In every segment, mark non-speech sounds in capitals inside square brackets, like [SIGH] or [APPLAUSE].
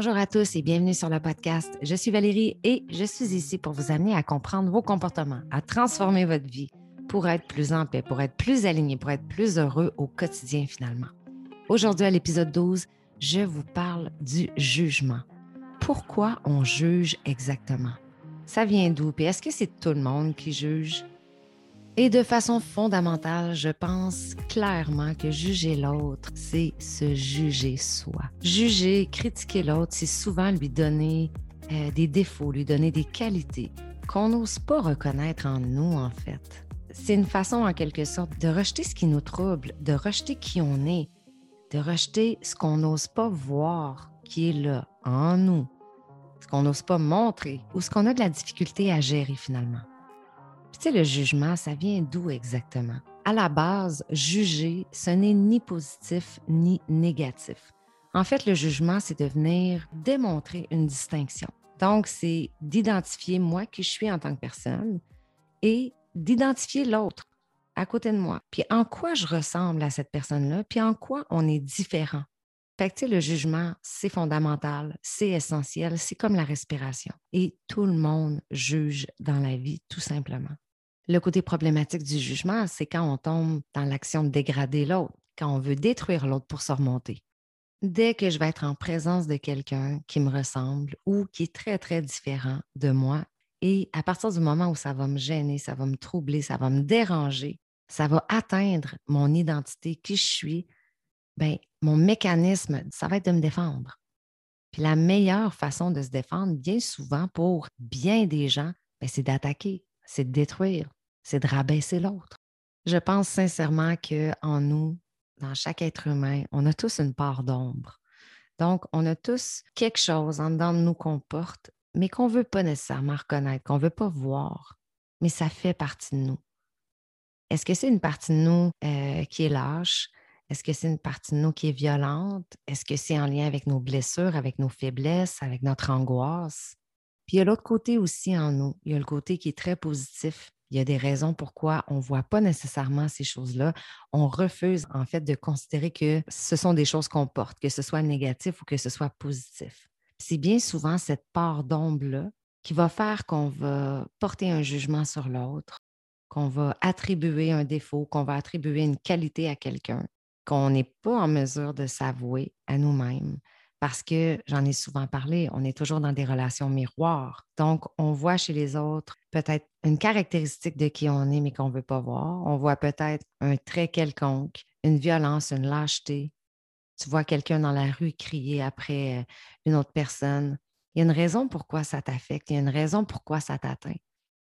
Bonjour à tous et bienvenue sur le podcast. Je suis Valérie et je suis ici pour vous amener à comprendre vos comportements, à transformer votre vie pour être plus en paix, pour être plus aligné, pour être plus heureux au quotidien finalement. Aujourd'hui, à l'épisode 12, je vous parle du jugement. Pourquoi on juge exactement? Ça vient d'où? Et est-ce que c'est tout le monde qui juge? Et de façon fondamentale, je pense clairement que juger l'autre, c'est se juger soi. Juger, critiquer l'autre, c'est souvent lui donner euh, des défauts, lui donner des qualités qu'on n'ose pas reconnaître en nous, en fait. C'est une façon, en quelque sorte, de rejeter ce qui nous trouble, de rejeter qui on est, de rejeter ce qu'on n'ose pas voir qui est là, en nous, ce qu'on n'ose pas montrer ou ce qu'on a de la difficulté à gérer finalement. Tu sais, le jugement, ça vient d'où exactement? À la base, juger, ce n'est ni positif ni négatif. En fait, le jugement, c'est de venir démontrer une distinction. Donc, c'est d'identifier moi qui je suis en tant que personne et d'identifier l'autre à côté de moi. Puis en quoi je ressemble à cette personne-là, puis en quoi on est différent? Fait que, le jugement, c'est fondamental, c'est essentiel, c'est comme la respiration. Et tout le monde juge dans la vie, tout simplement. Le côté problématique du jugement, c'est quand on tombe dans l'action de dégrader l'autre, quand on veut détruire l'autre pour se remonter. Dès que je vais être en présence de quelqu'un qui me ressemble ou qui est très, très différent de moi, et à partir du moment où ça va me gêner, ça va me troubler, ça va me déranger, ça va atteindre mon identité, qui je suis, ben, mon mécanisme, ça va être de me défendre. Puis la meilleure façon de se défendre, bien souvent pour bien des gens, ben, c'est d'attaquer, c'est de détruire, c'est de rabaisser l'autre. Je pense sincèrement qu'en nous, dans chaque être humain, on a tous une part d'ombre. Donc, on a tous quelque chose en dedans de nous qu'on porte, mais qu'on ne veut pas nécessairement reconnaître, qu'on ne veut pas voir, mais ça fait partie de nous. Est-ce que c'est une partie de nous euh, qui est lâche? Est-ce que c'est une partie de nous qui est violente? Est-ce que c'est en lien avec nos blessures, avec nos faiblesses, avec notre angoisse? Puis il y a l'autre côté aussi en nous. Il y a le côté qui est très positif, il y a des raisons pourquoi on ne voit pas nécessairement ces choses-là. On refuse en fait de considérer que ce sont des choses qu'on porte, que ce soit négatif ou que ce soit positif. C'est bien souvent cette part d'ombre-là qui va faire qu'on va porter un jugement sur l'autre, qu'on va attribuer un défaut, qu'on va attribuer une qualité à quelqu'un, qu'on n'est pas en mesure de s'avouer à nous-mêmes parce que j'en ai souvent parlé, on est toujours dans des relations miroirs. Donc, on voit chez les autres peut-être une caractéristique de qui on est, mais qu'on ne veut pas voir. On voit peut-être un trait quelconque, une violence, une lâcheté. Tu vois quelqu'un dans la rue crier après euh, une autre personne. Il y a une raison pourquoi ça t'affecte, il y a une raison pourquoi ça t'atteint.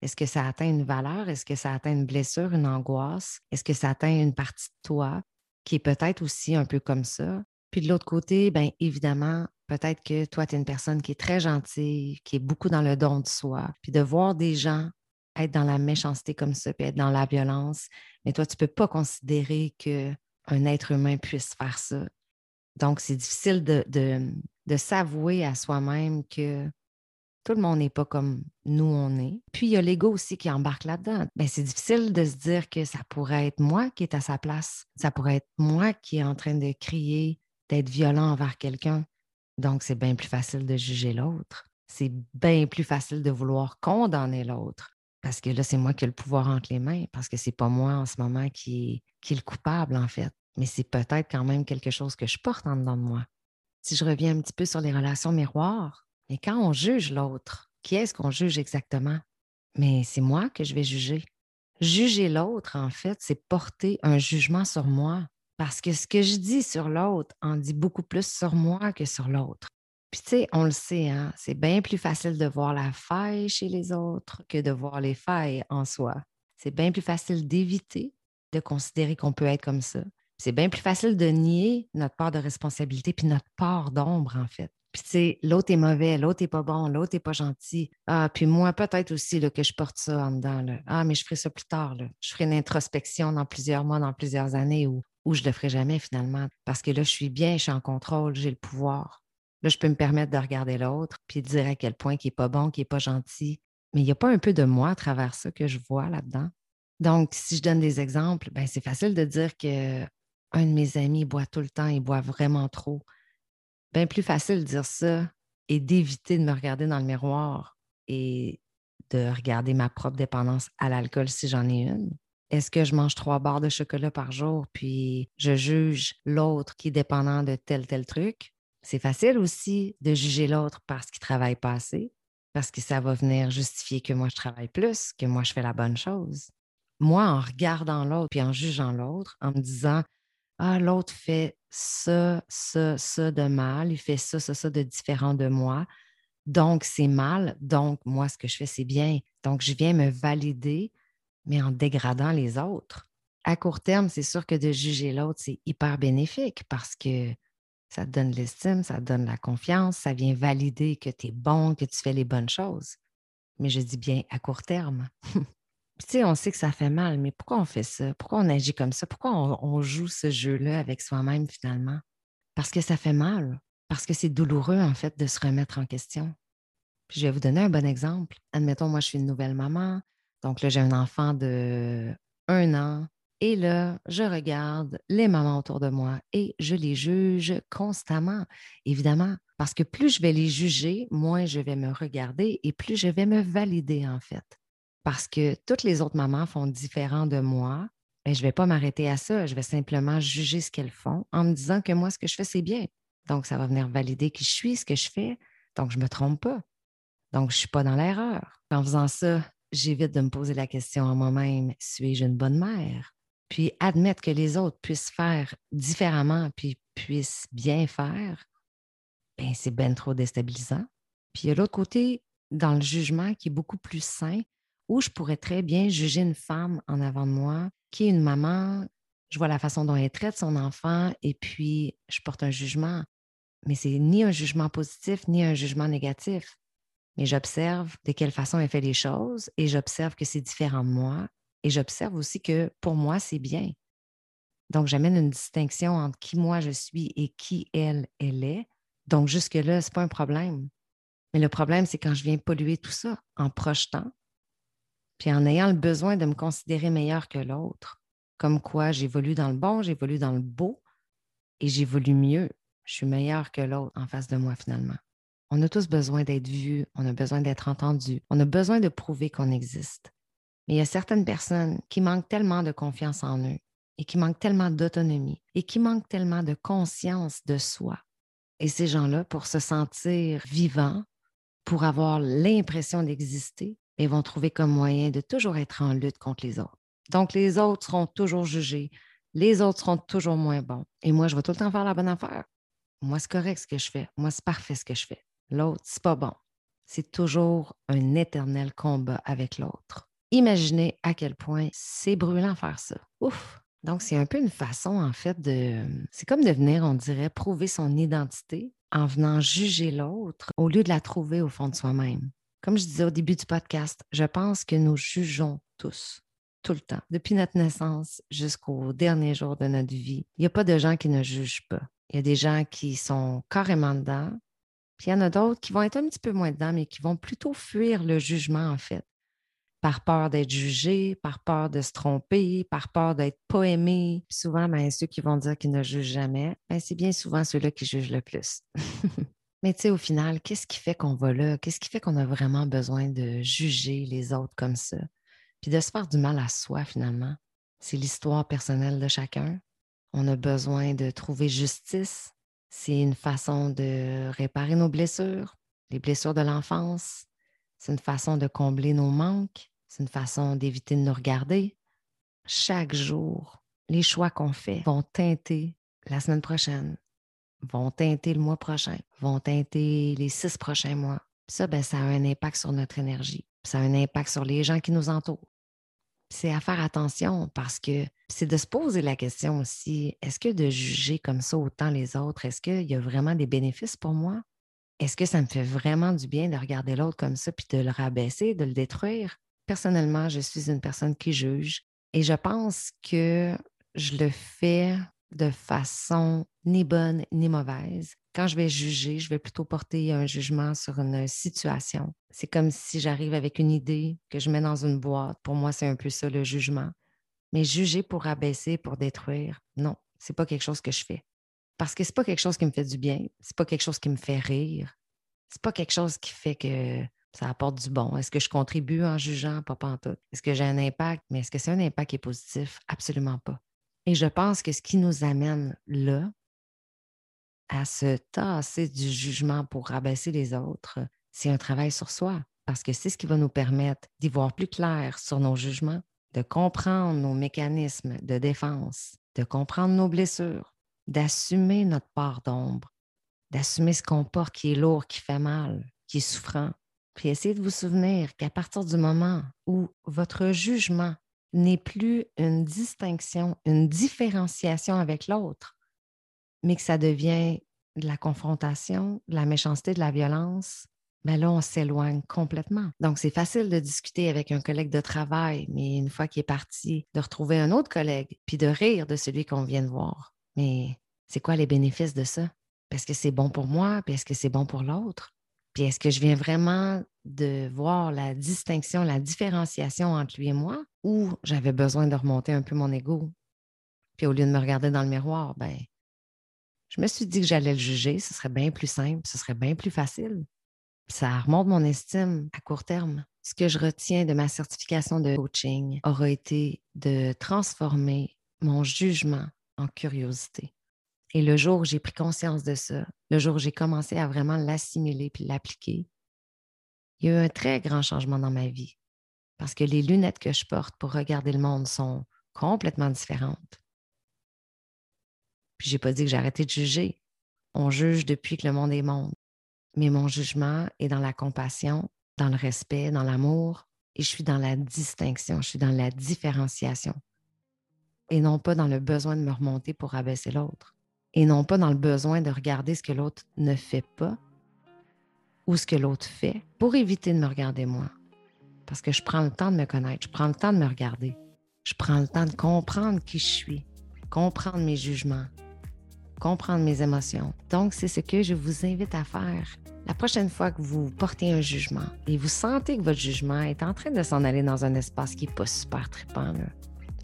Est-ce que ça atteint une valeur? Est-ce que ça atteint une blessure, une angoisse? Est-ce que ça atteint une partie de toi qui est peut-être aussi un peu comme ça? Puis de l'autre côté, bien évidemment, peut-être que toi, tu es une personne qui est très gentille, qui est beaucoup dans le don de soi. Puis de voir des gens être dans la méchanceté comme ça, puis être dans la violence, mais toi, tu ne peux pas considérer qu'un être humain puisse faire ça. Donc, c'est difficile de, de, s'avouer à soi-même que tout le monde n'est pas comme nous, on est. Puis, il y a l'ego aussi qui embarque là-dedans. Ben, c'est difficile de se dire que ça pourrait être moi qui est à sa place. Ça pourrait être moi qui est en train de crier d'être violent envers quelqu'un. Donc, c'est bien plus facile de juger l'autre. C'est bien plus facile de vouloir condamner l'autre. Parce que là, c'est moi qui ai le pouvoir entre les mains, parce que c'est pas moi en ce moment qui qui est le coupable, en fait. Mais c'est peut-être quand même quelque chose que je porte en dedans de moi. Si je reviens un petit peu sur les relations miroirs, mais quand on juge l'autre, qui est-ce qu'on juge exactement? Mais c'est moi que je vais juger. Juger l'autre, en fait, c'est porter un jugement sur moi. Parce que ce que je dis sur l'autre en dit beaucoup plus sur moi que sur l'autre. Puis tu sais, on le sait, hein, c'est bien plus facile de voir la faille chez les autres que de voir les failles en soi. C'est bien plus facile d'éviter de considérer qu'on peut être comme ça. C'est bien plus facile de nier notre part de responsabilité puis notre part d'ombre, en fait. Puis, tu sais, l'autre est mauvais, l'autre est pas bon, l'autre est pas gentil. Ah, puis moi, peut-être aussi que je porte ça en dedans. Là. Ah, mais je ferai ça plus tard. Là. Je ferai une introspection dans plusieurs mois, dans plusieurs années ou ou je ne le ferai jamais finalement. Parce que là, je suis bien, je suis en contrôle, j'ai le pouvoir. Là, je peux me permettre de regarder l'autre puis de dire à quel point il n'est pas bon, qu'il n'est pas gentil. Mais il n'y a pas un peu de moi à travers ça que je vois là-dedans. Donc, si je donne des exemples, ben, c'est facile de dire que un de mes amis boit tout le temps, il boit vraiment trop. bien plus facile de dire ça et d'éviter de me regarder dans le miroir et de regarder ma propre dépendance à l'alcool si j'en ai une. Est-ce que je mange trois barres de chocolat par jour, puis je juge l'autre qui est dépendant de tel, tel truc? C'est facile aussi de juger l'autre parce qu'il travaille pas assez, parce que ça va venir justifier que moi je travaille plus, que moi je fais la bonne chose. Moi, en regardant l'autre puis en jugeant l'autre, en me disant Ah, l'autre fait ça, ça, ça de mal, il fait ça, ça, ça de différent de moi. Donc, c'est mal. Donc, moi, ce que je fais, c'est bien. Donc, je viens me valider, mais en dégradant les autres. À court terme, c'est sûr que de juger l'autre, c'est hyper bénéfique parce que ça te donne l'estime, ça te donne la confiance, ça vient valider que tu es bon, que tu fais les bonnes choses. Mais je dis bien à court terme. [LAUGHS] tu sais, on sait que ça fait mal, mais pourquoi on fait ça? Pourquoi on agit comme ça? Pourquoi on, joue ce jeu-là avec soi-même finalement? Parce que ça fait mal, parce que c'est douloureux en fait de se remettre en question. je vais vous donner un bon exemple. Admettons, moi, je suis une nouvelle maman. Donc là, j'ai un enfant de un an, et là, je regarde les mamans autour de moi et je les juge constamment, évidemment, parce que plus je vais les juger, moins je vais me regarder et plus je vais me valider en fait. Parce que toutes les autres mamans font différent de moi, et ben, je ne vais pas m'arrêter à ça, je vais simplement juger ce qu'elles font en me disant que moi, ce que je fais, c'est bien. Donc, ça va venir valider qui je suis, ce que je fais. Donc, je ne me trompe pas. Donc, je ne suis pas dans l'erreur. En faisant ça, j'évite de me poser la question à moi-même, suis-je une bonne mère? puis admettre que les autres puissent faire différemment, puis puissent bien faire, ben c'est bien trop déstabilisant. Puis il y a l'autre côté, dans le jugement, qui est beaucoup plus sain, où je pourrais très bien juger une femme en avant de moi, qui est une maman, je vois la façon dont elle traite son enfant, et puis je porte un jugement. Mais c'est ni un jugement positif, ni un jugement négatif. Mais j'observe de quelle façon elle fait les choses et j'observe que c'est différent de moi et j'observe aussi que pour moi, c'est bien. Donc, j'amène une distinction entre qui moi je suis et qui elle, elle est. Donc, jusque-là, ce n'est pas un problème. Mais le problème, c'est quand je viens polluer tout ça en projetant, puis en ayant le besoin de me considérer meilleur que l'autre. Comme quoi, j'évolue dans le bon, j'évolue dans le beau et j'évolue mieux. Je suis meilleur que l'autre en face de moi finalement. On a tous besoin d'être vus, on a besoin d'être entendus, on a besoin de prouver qu'on existe. Mais il y a certaines personnes qui manquent tellement de confiance en eux et qui manquent tellement d'autonomie et qui manquent tellement de conscience de soi. Et ces gens-là, pour se sentir vivants, pour avoir l'impression d'exister, ils vont trouver comme moyen de toujours être en lutte contre les autres. Donc, les autres seront toujours jugés, les autres seront toujours moins bons. Et moi, je vais tout le temps faire la bonne affaire. Moi, c'est correct ce que je fais. Moi, c'est parfait ce que je fais. L'autre, c'est pas bon. C'est toujours un éternel combat avec l'autre. Imaginez à quel point c'est brûlant faire ça. Ouf! Donc, c'est un peu une façon, en fait, de. C'est comme de venir, on dirait, prouver son identité en venant juger l'autre au lieu de la trouver au fond de soi-même. Comme je disais au début du podcast, je pense que nous jugeons tous, tout le temps, depuis notre naissance jusqu'au dernier jour de notre vie. Il n'y a pas de gens qui ne jugent pas. Il y a des gens qui sont carrément dedans, puis il y en a d'autres qui vont être un petit peu moins dedans, mais qui vont plutôt fuir le jugement, en fait par peur d'être jugé, par peur de se tromper, par peur d'être pas aimé. souvent, ben, ceux qui vont dire qu'ils ne jugent jamais, ben, c'est bien souvent ceux-là qui jugent le plus. [LAUGHS] Mais tu sais, au final, qu'est-ce qui fait qu'on va là? Qu'est-ce qui fait qu'on a vraiment besoin de juger les autres comme ça? Puis de se faire du mal à soi, finalement. C'est l'histoire personnelle de chacun. On a besoin de trouver justice. C'est une façon de réparer nos blessures, les blessures de l'enfance. C'est une façon de combler nos manques. C'est une façon d'éviter de nous regarder. Chaque jour, les choix qu'on fait vont teinter la semaine prochaine, vont teinter le mois prochain, vont teinter les six prochains mois. ça, ben, ça a un impact sur notre énergie. Ça a un impact sur les gens qui nous entourent. C'est à faire attention parce que c'est de se poser la question aussi, est-ce que de juger comme ça autant les autres, est-ce qu'il y a vraiment des bénéfices pour moi? Est-ce que ça me fait vraiment du bien de regarder l'autre comme ça puis de le rabaisser, de le détruire? personnellement, je suis une personne qui juge et je pense que je le fais de façon ni bonne ni mauvaise. Quand je vais juger, je vais plutôt porter un jugement sur une situation. C'est comme si j'arrive avec une idée que je mets dans une boîte. Pour moi, c'est un peu ça le jugement. Mais juger pour abaisser, pour détruire, non, c'est pas quelque chose que je fais. Parce que c'est pas quelque chose qui me fait du bien, c'est pas quelque chose qui me fait rire, c'est pas quelque chose qui fait que ça apporte du bon. Est-ce que je contribue en jugeant? Pas tout. Est-ce que j'ai un impact? Mais est-ce que c'est un impact qui est positif? Absolument pas. Et je pense que ce qui nous amène là, à se tasser du jugement pour rabaisser les autres, c'est un travail sur soi, parce que c'est ce qui va nous permettre d'y voir plus clair sur nos jugements, de comprendre nos mécanismes de défense, de comprendre nos blessures, d'assumer notre part d'ombre, d'assumer ce qu'on porte qui est lourd, qui fait mal, qui est souffrant. Puis essayez de vous souvenir qu'à partir du moment où votre jugement n'est plus une distinction, une différenciation avec l'autre, mais que ça devient de la confrontation, de la méchanceté, de la violence, ben là, on s'éloigne complètement. Donc, c'est facile de discuter avec un collègue de travail, mais une fois qu'il est parti, de retrouver un autre collègue, puis de rire de celui qu'on vient de voir. Mais c'est quoi les bénéfices de ça? Est-ce que c'est bon pour moi, puis est-ce que c'est bon pour l'autre? Puis est-ce que je viens vraiment de voir la distinction, la différenciation entre lui et moi, ou j'avais besoin de remonter un peu mon ego? Puis au lieu de me regarder dans le miroir, ben, je me suis dit que j'allais le juger, ce serait bien plus simple, ce serait bien plus facile. Ça remonte mon estime à court terme. Ce que je retiens de ma certification de coaching aura été de transformer mon jugement en curiosité. Et le jour où j'ai pris conscience de ça, le jour où j'ai commencé à vraiment l'assimiler puis l'appliquer, il y a eu un très grand changement dans ma vie parce que les lunettes que je porte pour regarder le monde sont complètement différentes. Puis j'ai pas dit que j'ai arrêté de juger. On juge depuis que le monde est monde. Mais mon jugement est dans la compassion, dans le respect, dans l'amour, et je suis dans la distinction, je suis dans la différenciation. Et non pas dans le besoin de me remonter pour abaisser l'autre. Et non pas dans le besoin de regarder ce que l'autre ne fait pas ou ce que l'autre fait pour éviter de me regarder moi. Parce que je prends le temps de me connaître, je prends le temps de me regarder, je prends le temps de comprendre qui je suis, comprendre mes jugements, comprendre mes émotions. Donc, c'est ce que je vous invite à faire. La prochaine fois que vous portez un jugement et vous sentez que votre jugement est en train de s'en aller dans un espace qui n'est pas super trippant,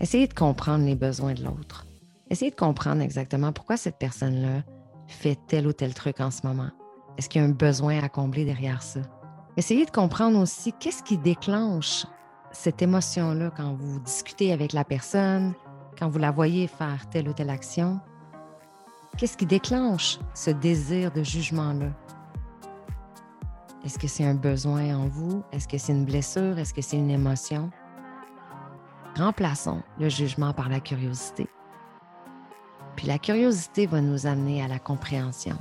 essayez de comprendre les besoins de l'autre. Essayez de comprendre exactement pourquoi cette personne-là fait tel ou tel truc en ce moment. Est-ce qu'il y a un besoin à combler derrière ça? Essayez de comprendre aussi qu'est-ce qui déclenche cette émotion-là quand vous discutez avec la personne, quand vous la voyez faire telle ou telle action. Qu'est-ce qui déclenche ce désir de jugement-là? Est-ce que c'est un besoin en vous? Est-ce que c'est une blessure? Est-ce que c'est une émotion? Remplaçons le jugement par la curiosité. Puis la curiosité va nous amener à la compréhension.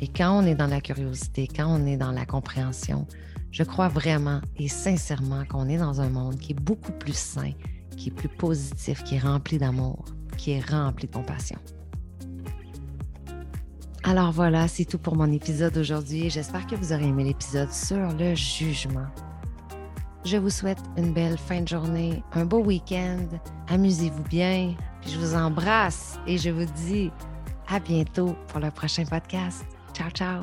Et quand on est dans la curiosité, quand on est dans la compréhension, je crois vraiment et sincèrement qu'on est dans un monde qui est beaucoup plus sain, qui est plus positif, qui est rempli d'amour, qui est rempli de compassion. Alors voilà, c'est tout pour mon épisode d'aujourd'hui. J'espère que vous aurez aimé l'épisode sur le jugement. Je vous souhaite une belle fin de journée, un beau week-end. Amusez-vous bien. Puis je vous embrasse et je vous dis à bientôt pour le prochain podcast. Ciao, ciao.